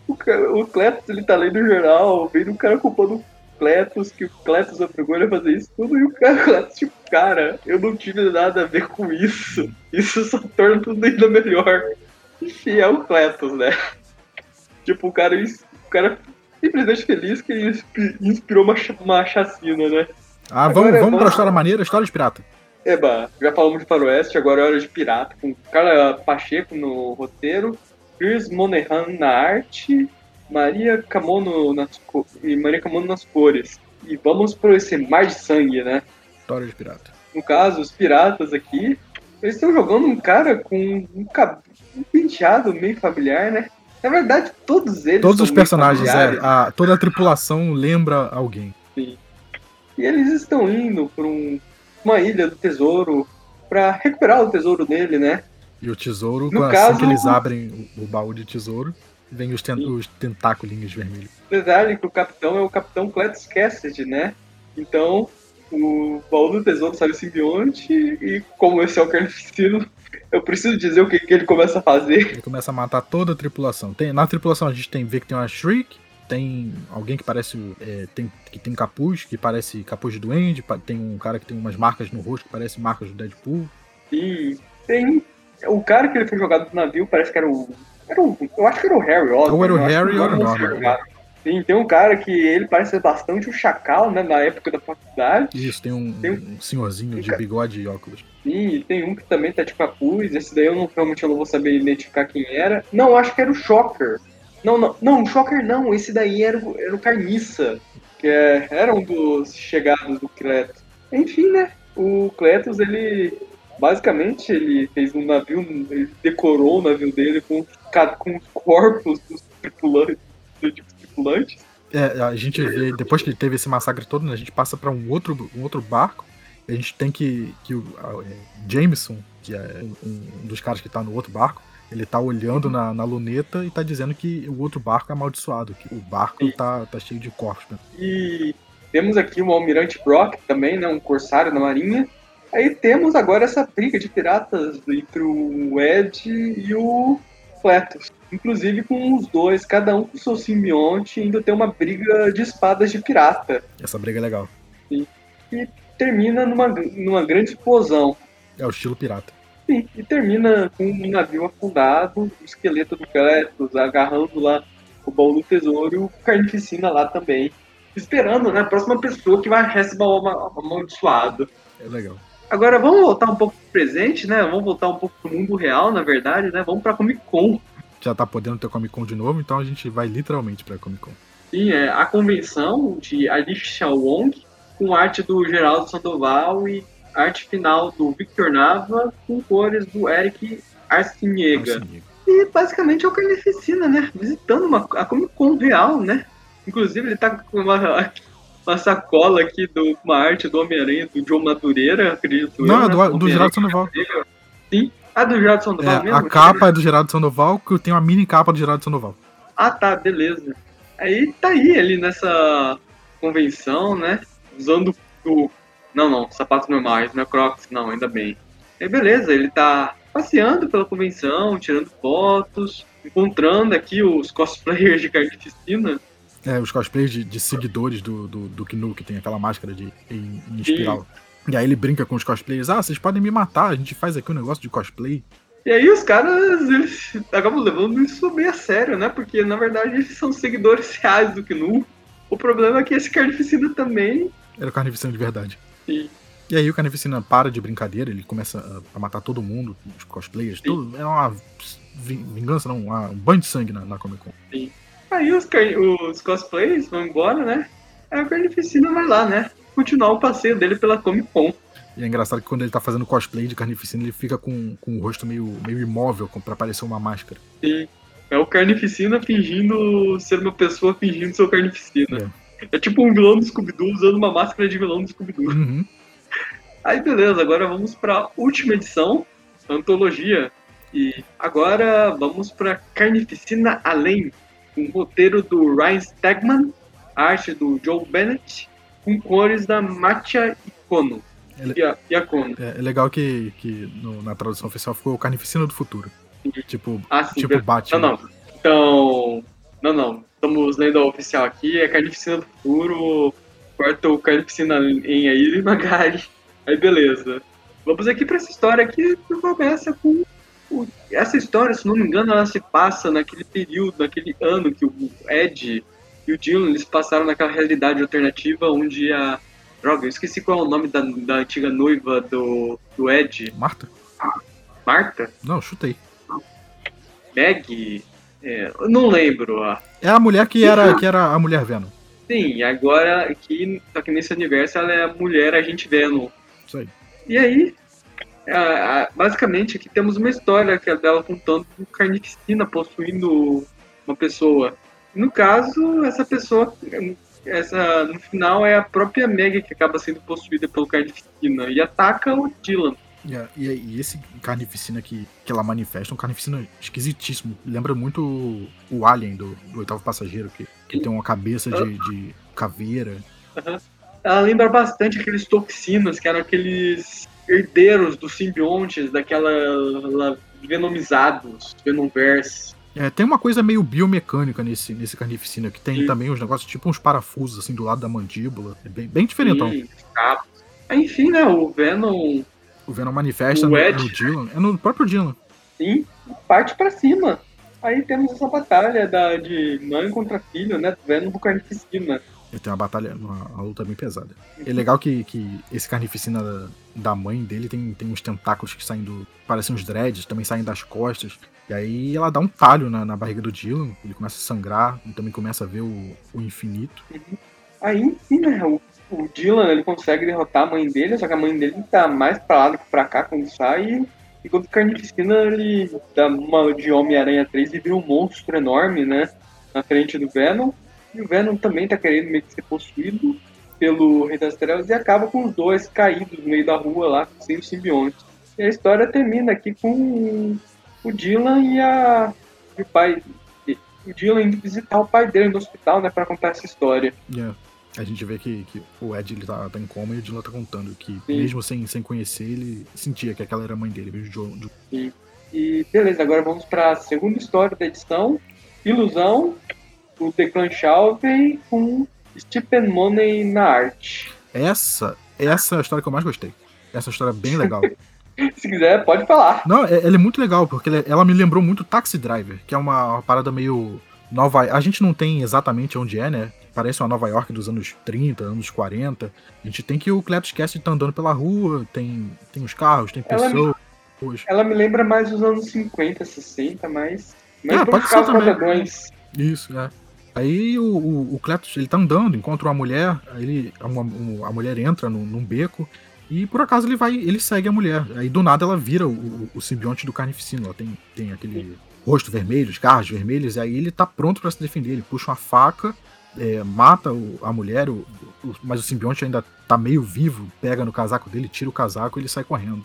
o, cara, o Cletus, ele tá lendo o jornal, vendo o cara culpando o Cletus, que o Cletus obrigou ele a fazer isso tudo, e o cara, o Cletus, tipo, cara, eu não tive nada a ver com isso. Isso só torna tudo ainda melhor. Enfim, é o Cletus, né? Tipo, o cara, o cara simplesmente feliz que ele inspi- inspirou uma, uma chacina, né? Ah, Agora vamos, é vamos bom. pra história maneira, história de pirata. Eba, já falamos de Faroeste, agora é hora de Pirata, com Carla Pacheco no roteiro, Chris Monahan na arte, Maria Camono nas, e Maria Camono nas cores. E vamos pro esse mar de sangue, né? História de pirata. No caso, os piratas aqui, eles estão jogando um cara com um, cab- um penteado meio familiar, né? Na verdade, todos eles Todos os personagens, é, a- toda a tripulação lembra alguém. E eles estão indo para um, uma ilha do tesouro para recuperar o tesouro dele, né? E o tesouro, No assim caso- que eles abrem o, o baú de tesouro, vem os, ten, Sim. os tentáculos vermelhos. Detalhe que o capitão é o capitão Cletus Cassidy, né? Então, o baú do tesouro sai o simbionte e como esse é o carnificino, eu preciso dizer o que, que ele começa a fazer. Ele começa a matar toda a tripulação. Tem, na tripulação a gente tem, vê que tem uma Shriek, tem alguém que parece. é, tem, que tem capuz, que parece capuz de duende, tem um cara que tem umas marcas no rosto que parece marcas do Deadpool. E tem o cara que ele foi jogado do navio, parece que era o. Era o eu acho que era o Harry Osborn. Ou era o Harry ou era o Norman. Sim, tem um cara que ele parece bastante o Chacal, né, na época da faculdade. Isso, tem um, Tem um senhorzinho de bigode e óculos. Sim, e tem um que também tá de capuz. Esse daí eu não, realmente eu não vou saber identificar quem era. Não, acho que era o Shocker. Não, não, não, o Shocker não. Esse daí era o, era o Carniça. que é, era um dos chegados do Cletus. Enfim, né? O Cletus, ele basicamente ele fez um navio, ele decorou o navio dele com, com os corpos dos tripulantes, dos tripulantes. É, a gente vê, depois que teve esse massacre todo, né, a gente passa para um outro, um outro barco. A gente tem que, que o é, Jameson, que é um, dos caras que tá no outro barco, ele tá olhando na, na, luneta e tá dizendo que o outro barco é amaldiçoado, que o barco tá, tá cheio de corpos. Né? E temos aqui o Almirante Brock também, né, um corsário da marinha. Aí temos agora essa briga de piratas entre o Ed e o Cletus. Inclusive com os dois, cada um com seu simbionte, ainda tem uma briga de espadas de pirata. Essa briga é legal. Sim. E termina numa, numa grande explosão. É o estilo pirata. Sim, e termina com um navio afundado, o esqueleto do Cletus agarrando lá o baú do tesouro e o Carnificina lá também. Esperando, né? A próxima pessoa que vai receber o amaldiçoado. É legal. Agora vamos voltar um pouco pro presente, né? Vamos voltar um pouco pro mundo real, na verdade, né? Vamos pra Comic Con. Já tá podendo ter Comic Con de novo, então a gente vai literalmente pra Comic Con. Sim, é a convenção de Alicia Wong, com arte do Geraldo Sandoval e arte final do Victor Nava, com cores do Eric Arciniega. Arciniega. E basicamente é o Carnificina, né? Visitando uma, a Comic Con real, né? Inclusive ele tá com uma, uma sacola aqui de uma arte do Homem-Aranha, do João Madureira, acredito Não, eu, é do, né? do Geraldo Sandoval. Sim. Ah, do Geraldo Sandoval é, mesmo? A capa é do Geraldo Sandoval, que tem uma mini capa do Geraldo Sandoval. Ah, tá, beleza. Aí tá aí ele nessa convenção, né? Usando o não, não, sapatos normais, não é Crocs, não, ainda bem. Aí beleza, ele tá passeando pela convenção, tirando fotos, encontrando aqui os cosplayers de Carnificina. É, os cosplayers de, de seguidores do, do, do Knu, que tem aquela máscara de, em, em espiral. E aí ele brinca com os cosplayers, ah, vocês podem me matar, a gente faz aqui um negócio de cosplay. E aí os caras, eles acabam levando isso bem a sério, né? Porque na verdade eles são seguidores reais do Knu. O problema é que esse Carnificina também... Era o Carnificina de verdade. Sim. E aí o Carnificina para de brincadeira, ele começa a, matar todo mundo, os cosplayers, tudo. É uma vingança, não, um banho de sangue na, na Comic Con. Sim. Aí os, os cosplayers vão embora, né? Aí o Carnificina vai lá, né? Continuar o passeio dele pela Comic Con. E é engraçado que quando ele tá fazendo cosplay de Carnificina, ele fica com, com o rosto meio, meio imóvel, pra parecer uma máscara. Sim. É o Carnificina fingindo ser uma pessoa fingindo ser o Carnificina. É. É tipo um vilão do Scooby-Doo usando uma máscara de vilão do Scooby-Doo. Uhum. Aí beleza, agora vamos para última edição, antologia. E agora vamos para Carnificina Além, com roteiro do Ryan Stegman, arte do Joe Bennett, com cores da Matia Icono. É, Iacono. É, é legal que, que no, na tradução oficial ficou Carnificina do Futuro. Tipo, ah, sim, tipo Batman. Não, não. Então. Não, não estamos lendo a oficial aqui, é Carnificina do Futuro, corta o Carnificina em aí e Magari. Aí beleza. Vamos aqui para essa história que começa com. O... Essa história, se não me engano, ela se passa naquele período, naquele ano que o Ed e o Dylan eles passaram naquela realidade alternativa onde a. Droga, eu esqueci qual é o nome da, da antiga noiva do, do Ed. Marta? Marta? Não, chutei. Meg? É, não lembro. É a mulher que era, que era a mulher Venom. Sim, agora aqui, só que nesse universo ela é a mulher agente Venom. Isso aí. E aí, basicamente aqui temos uma história que é dela contando o carnificina possuindo uma pessoa. No caso, essa pessoa, essa, no final é a própria Meg que acaba sendo possuída pelo carnificina e ataca o Dylan. Yeah, e, e, esse carnificina que, que ela manifesta é um carnificina esquisitíssimo. Lembra muito o, o Alien do, do Oitavo Passageiro, que, que tem uma cabeça de, de caveira. Uhum. Ela lembra bastante aqueles toxinas, que eram aqueles herdeiros dos simbiontes, daquela venomizados, Venomverse. É, tem uma coisa meio biomecânica nesse, nesse carnificina, que tem Sim. também uns negócios, tipo uns parafusos assim do lado da mandíbula. É bem, bem diferentão. Sim, Enfim, né, o Venom o Venom manifesta no, no, Dylan. É no próprio Dylan. Sim, parte para cima. Aí temos essa batalha da, de mãe contra filho, né? Venom do Carnificina. Ele tem uma batalha, uma, uma, luta bem pesada. É legal que, que esse Carnificina da, da mãe dele tem, tem uns tentáculos que saem do. parecem uns dreads, também saem das costas. E aí ela dá um talho na, na barriga do Dylan, ele começa a sangrar, e também começa a ver o, o infinito. Uhum. Aí, enfim, né, o, o Dylan ele consegue derrotar a mãe dele, só que a mãe dele tá mais pra lá do que pra cá quando sai. E quando o Carnificina ele dá uma de Homem-Aranha 3 e vira um monstro enorme, né? Na frente do Venom. E o Venom também tá querendo meio que ser possuído pelo Rei das Trevas e acaba com os dois caídos no meio da rua lá, sem o simbionte. E a história termina aqui com o Dylan e a e o pai o Dylan indo visitar o pai dele no hospital, né, para contar essa história. Yeah. A gente vê que, que o Ed ele tá, tá em coma e o Dylan tá contando que, Sim. mesmo sem, sem conhecer, ele sentia que aquela era a mãe dele, mesmo Joe. Sim. E beleza, agora vamos para a segunda história da edição: Ilusão, o Declan Shalvey com Stephen Money na arte. Essa, essa é a história que eu mais gostei. Essa história é bem legal. Se quiser, pode falar. Não, é, ela é muito legal, porque ela me lembrou muito Taxi Driver, que é uma, uma parada meio Nova. A gente não tem exatamente onde é, né? Parece uma Nova York dos anos 30, anos 40. A gente tem que o Cletus Cast tá andando pela rua, tem, tem os carros, tem pessoas. Ela me, ela me lembra mais dos anos 50, 60, mas. mas ah, pode ser também. Isso, é. Aí o, o, o Cletus, ele tá andando, encontra uma mulher, aí ele, uma, a mulher entra no, num beco, e por acaso ele vai, ele segue a mulher. Aí do nada ela vira o, o simbionte do Carnificino. Ela tem, tem aquele rosto vermelho, os carros vermelhos, e aí ele tá pronto para se defender. Ele puxa uma faca, é, mata o, a mulher, o, o, mas o simbionte ainda tá meio vivo, pega no casaco dele, tira o casaco e ele sai correndo.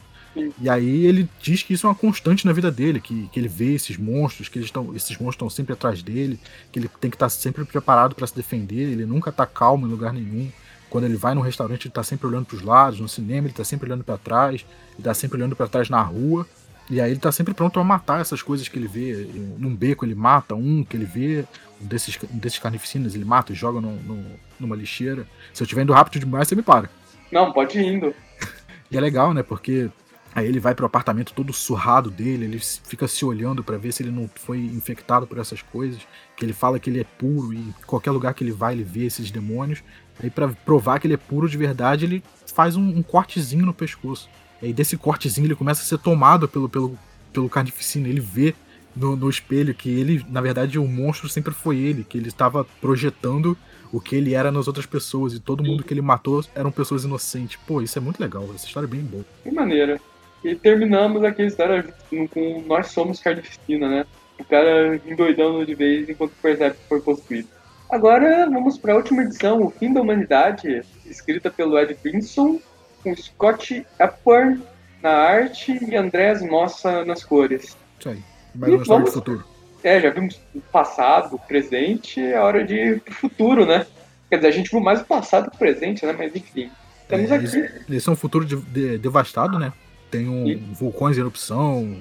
E aí ele diz que isso é uma constante na vida dele, que, que ele vê esses monstros, que eles estão, esses monstros estão sempre atrás dele, que ele tem que estar tá sempre preparado para se defender, ele nunca tá calmo em lugar nenhum. Quando ele vai no restaurante, ele tá sempre olhando para os lados, no cinema, ele tá sempre olhando para trás, ele tá sempre olhando para trás na rua. E aí ele tá sempre pronto a matar essas coisas que ele vê. Num beco ele mata um que ele vê, um desses, um desses carnificinas ele mata e joga no, no, numa lixeira. Se eu estiver indo rápido demais, você me para. Não, pode ir indo. e é legal, né? Porque aí ele vai pro apartamento todo surrado dele, ele fica se olhando para ver se ele não foi infectado por essas coisas. Que ele fala que ele é puro e qualquer lugar que ele vai ele vê esses demônios. Aí para provar que ele é puro de verdade, ele faz um, um cortezinho no pescoço. E aí desse cortezinho ele começa a ser tomado pelo, pelo, pelo carnificina. Ele vê no, no espelho que ele, na verdade, o monstro sempre foi ele, que ele estava projetando o que ele era nas outras pessoas e todo mundo que ele matou eram pessoas inocentes. Pô, isso é muito legal, essa história é bem boa. Que maneira. E terminamos aqui a história com Nós Somos Carnificina, né? O cara endoidando de vez enquanto percebe que foi possuído. Agora vamos para a última edição, O Fim da Humanidade, escrita pelo Ed Brinson, com Scott Epworth na arte e Andrés Mossa nas cores. Isso aí. Mais uma história do futuro. É, já vimos o passado, o presente, é hora de ir pro futuro, né? Quer dizer, a gente viu mais o passado que o presente, né? Mas enfim. Estamos é, aqui. Eles, são um futuro de, de, devastado, né? Tem um, e... vulcões em erupção,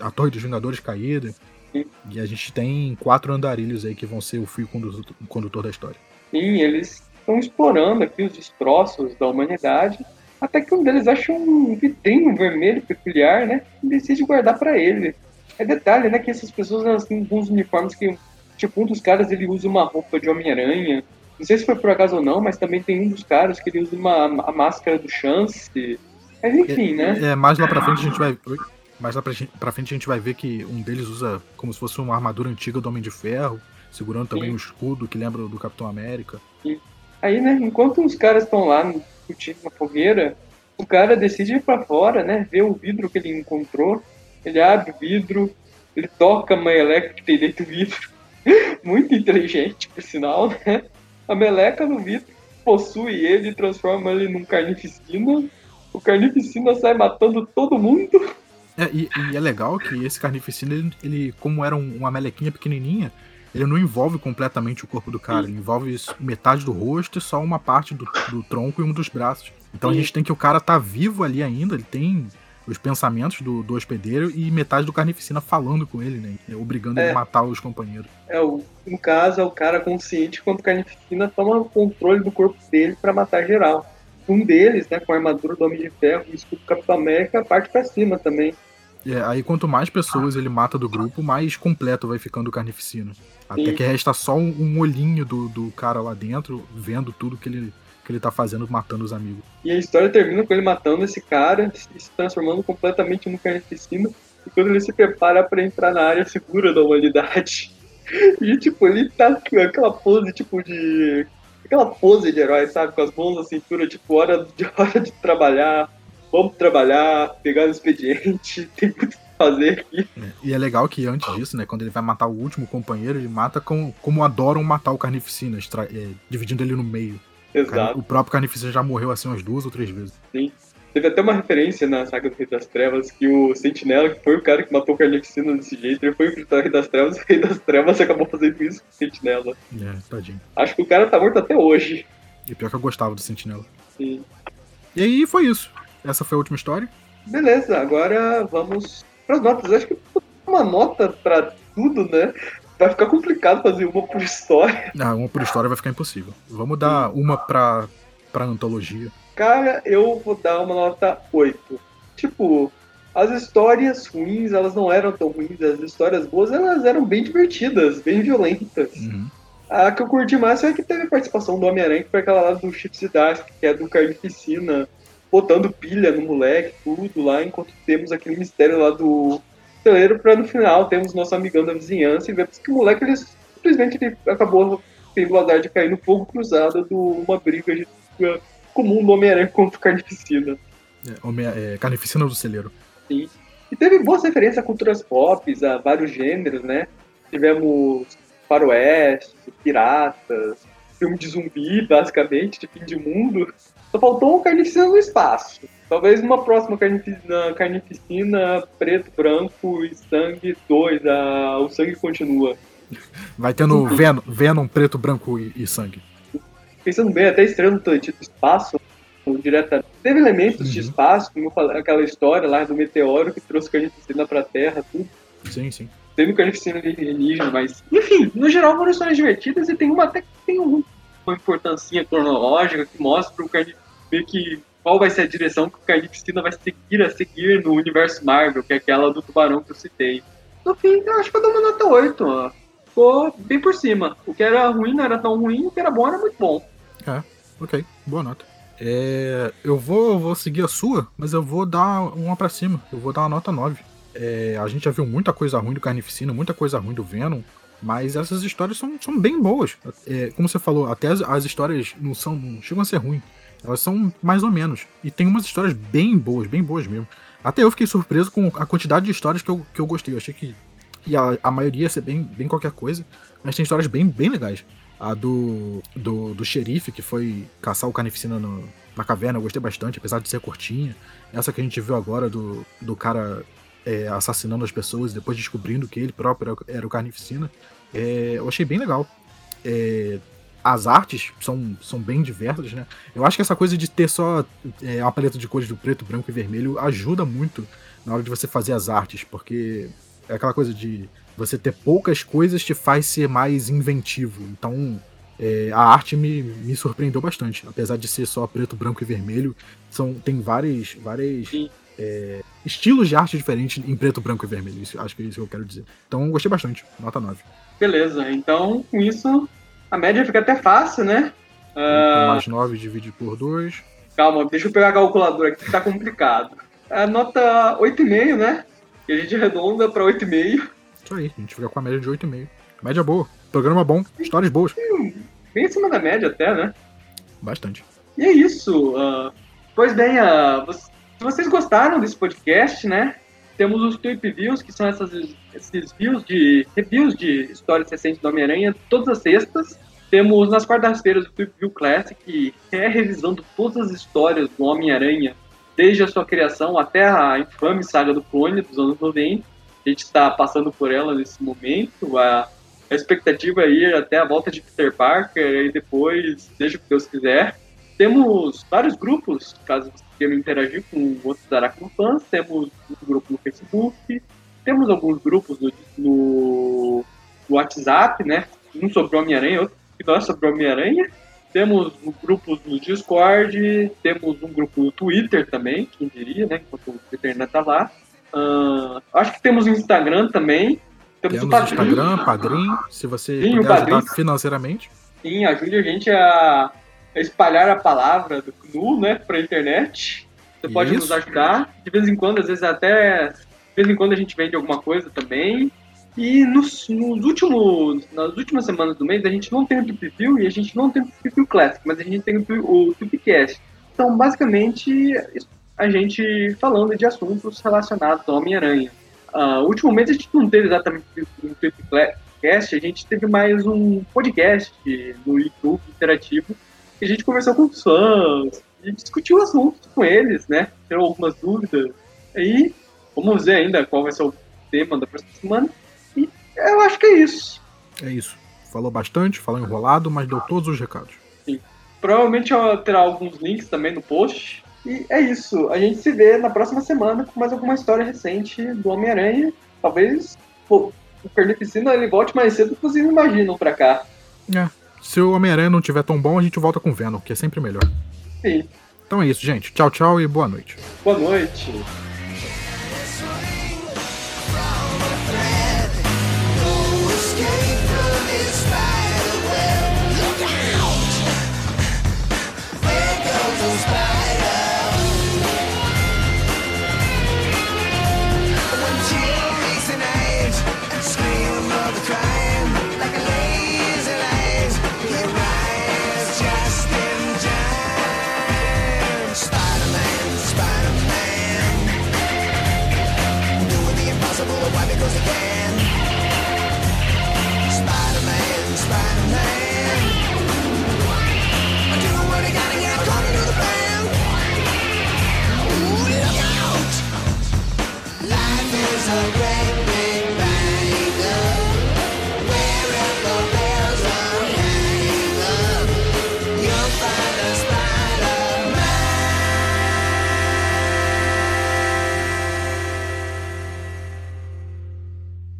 a, a Torre dos Vingadores caída. E a gente tem quatro andarilhos aí que vão ser o fio condutor, condutor da história. Sim, eles estão explorando aqui os destroços da humanidade, até que um deles acha um vitrino vermelho peculiar, né? E decide guardar para ele. É detalhe, né? Que essas pessoas elas têm alguns uniformes que, tipo, um dos caras ele usa uma roupa de Homem-Aranha. Não sei se foi por acaso ou não, mas também tem um dos caras que ele usa uma a máscara do Chance. Mas enfim, né? É, mais lá pra frente a gente vai. Mais lá pra, pra frente a gente vai ver que um deles usa como se fosse uma armadura antiga do Homem de Ferro, segurando também Sim. um escudo que lembra do Capitão América. Sim. Aí, né, enquanto os caras estão lá discutindo na fogueira, o cara decide ir pra fora, né, ver o vidro que ele encontrou, ele abre o vidro, ele toca a meleca que tem dentro do vidro, muito inteligente, por sinal, né, a meleca no vidro possui ele e transforma ele num carnificina, o carnificina sai matando todo mundo, é, e, e, é legal que esse carnificina, ele, ele como era um, uma melequinha pequenininha, ele não envolve completamente o corpo do cara, ele envolve metade do rosto e só uma parte do, do tronco e um dos braços. Então Sim. a gente tem que o cara tá vivo ali ainda, ele tem os pensamentos do, do hospedeiro e metade do carnificina falando com ele, né? Obrigando é. ele a matar os companheiros. É, o, no caso, é o cara consciente quando o carnificina toma o controle do corpo dele para matar geral. Um deles, né, com a armadura do Homem de Ferro e o escudo do Capitão América, parte para cima também. É, aí quanto mais pessoas ele mata do grupo, mais completo vai ficando o carnificina. Até Sim. que resta só um, um olhinho do, do cara lá dentro, vendo tudo que ele, que ele tá fazendo, matando os amigos. E a história termina com ele matando esse cara e se transformando completamente no carnificina. E quando ele se prepara para entrar na área segura da humanidade. E tipo, ele tá com aquela pose tipo de aquela pose de herói, sabe? Com as mãos na cintura, tipo, hora de, hora de trabalhar, vamos trabalhar, pegar o expediente, tem muito o que fazer aqui. É, e é legal que antes disso, né, quando ele vai matar o último companheiro, ele mata com, como adoram matar o Carnificina, é, dividindo ele no meio. Exato. O próprio Carnificina já morreu assim umas duas ou três vezes. Sim. Teve até uma referência na saga do Rei das Trevas que o Sentinela, que foi o cara que matou o Carnificina desse jeito, ele foi enfrentar o Rei das Trevas e o Rei das Trevas acabou fazendo isso com o Sentinela. É, tadinho. Acho que o cara tá morto até hoje. E pior que eu gostava do Sentinela. Sim. E aí foi isso. Essa foi a última história. Beleza, agora vamos pras notas. Acho que uma nota pra tudo, né? Vai ficar complicado fazer uma por história. Ah, uma por história vai ficar impossível. Vamos dar uma pra, pra antologia. Cara, eu vou dar uma nota 8. Tipo, as histórias ruins, elas não eram tão ruins. As histórias boas, elas eram bem divertidas, bem violentas. Uhum. A que eu curti mais foi a que teve participação do Homem-Aranha, que foi aquela lá do Chips Dask, que é do Carnificina, botando pilha no moleque, tudo lá, enquanto temos aquele mistério lá do celeiro, pra no final temos nosso amigão da vizinhança e vemos que o moleque, ele simplesmente ele acabou tendo o azar de cair no fogo cruzado de uma briga de- comum do Homem-Aranha contra o Carnificina. É, Homem- é, Carnificina do Celeiro. E teve boas referências a culturas pop, a vários gêneros, né? Tivemos faroeste, piratas, filme de zumbi, basicamente, de fim de mundo. Só faltou um carnificina no espaço. Talvez numa próxima carnificina, carnificina preto, branco e sangue 2, a, o sangue continua. Vai tendo Venom, Venom preto, branco e, e sangue. Pensando bem, até do Atlântico do Espaço, direta, teve elementos de Uhum. espaço, como falei, aquela história lá do meteoro que trouxe carnificina pra Terra, tudo. Sim, sim. teve carnificina alienígena, mas. Enfim, no geral foram histórias divertidas e tem uma até que tem um- uma importância cronológica que mostra o carni meio que qual vai ser a direção que o carnificina vai seguir a seguir no universo Marvel, que é aquela do tubarão que eu citei. No fim, eu acho que eu dou uma nota 8, ó. Ficou bem por cima. O que era ruim não era tão ruim, o que era bom era muito bom. Ok, boa nota. É, eu vou, vou seguir a sua, mas eu vou dar uma pra cima. Eu vou dar uma nota 9. É, a gente já viu muita coisa ruim do Carnificina, muita coisa ruim do Venom, mas essas histórias são, são bem boas. É, como você falou, até as, as histórias não são não chegam a ser ruins. Elas são mais ou menos. E tem umas histórias bem boas, bem boas mesmo. Até eu fiquei surpreso com a quantidade de histórias que eu, que eu gostei. Eu achei que, que a, a maioria ia ser bem, bem qualquer coisa, mas tem histórias bem, bem legais. A do, do, do xerife, que foi caçar o carnificina no- na caverna, eu gostei bastante, apesar de ser curtinha. Essa que a gente viu agora do, do cara é, assassinando as pessoas e depois descobrindo que ele próprio era, o carnificina, é, eu achei bem legal. É, as artes são, são bem diversas, né? Eu acho que essa coisa de ter só é, uma paleta de cores do preto, branco e vermelho ajuda muito na hora de você fazer as artes, porque é aquela coisa de você ter poucas coisas te faz ser mais inventivo. Então, é, a arte me, me surpreendeu bastante. Apesar de ser só preto, branco e vermelho, são, tem várias, várias é, estilos de arte diferentes em preto, branco e vermelho. Isso, acho que é isso que eu quero dizer. Então, gostei bastante. Nota 9. Beleza, então com isso a média fica até fácil, né? Ah, Mais 9 divide por 2. Calma, deixa eu pegar a calculadora aqui que tá complicado. A nota 8,5, né? E a gente arredonda pra 8,5. Isso aí, a gente fica com a média de 8,5. Média boa. Programa bom. Histórias boas. Bem acima da média até, né? Bastante. E é isso. ah, pois bem, vo- se vocês gostaram desse podcast, né? Temos os Tweep Views, que são essas, esses views de reviews de histórias recentes do Homem-Aranha, todas as sextas. Temos nas quartas-feiras o Tweep View Classic, que é revisando todas as histórias do Homem-Aranha, desde a sua criação até a infame saga do clone dos anos 90. A gente está passando por ela nesse momento. A, a expectativa é ir até a volta de Peter Parker e depois, seja o que Deus quiser. Temos vários grupos, caso você queira interagir com outros aracnofãs. Temos um grupo no Facebook, temos alguns grupos no, no, no WhatsApp, né? Um sobre Homem-Aranha, outro que não é sobre Homem-Aranha. Temos grupos no Discord, temos um grupo no Twitter também, quem diria, né? Enquanto o Twitter ainda tá lá. Ah, acho que temos o Instagram também. Temos, Temos o o Padrim. Instagram, Padrim, se você Sim, puder ajudar financeiramente. Sim, ajude a gente a, a espalhar a palavra do CNU, né, pra internet. Você pode Isso. nos ajudar. De vez em quando, às vezes até. De vez em quando a gente vende alguma coisa também. E nos, nos últimos, nas últimas semanas do mês, a gente não tem o Tip View e a gente não tem o Tip View Classic, mas a gente tem o, Tipcast. Então, basicamente, a gente falando de assuntos relacionados ao Homem-Aranha. Uh, último mês a gente não teve exatamente um Tipcast, a gente teve mais um podcast no YouTube interativo, que a gente conversou com os fãs, e discutiu assuntos com eles, né? Tirou algumas dúvidas. Aí, vamos ver ainda qual vai ser o tema da próxima semana. Eu acho que é isso. É isso. Falou bastante, falou enrolado, mas deu todos os recados. Sim. Provavelmente terá alguns links também no post. E é isso. A gente se vê na próxima semana com mais alguma história recente do Homem-Aranha. Talvez pô, o Carnificina ele volte mais cedo do que vocês imaginam pra cá. É. Se o Homem-Aranha não tiver tão bom, a gente volta com o Venom, que é sempre melhor. Sim. Então é isso, gente. Tchau, tchau e boa noite. Boa noite.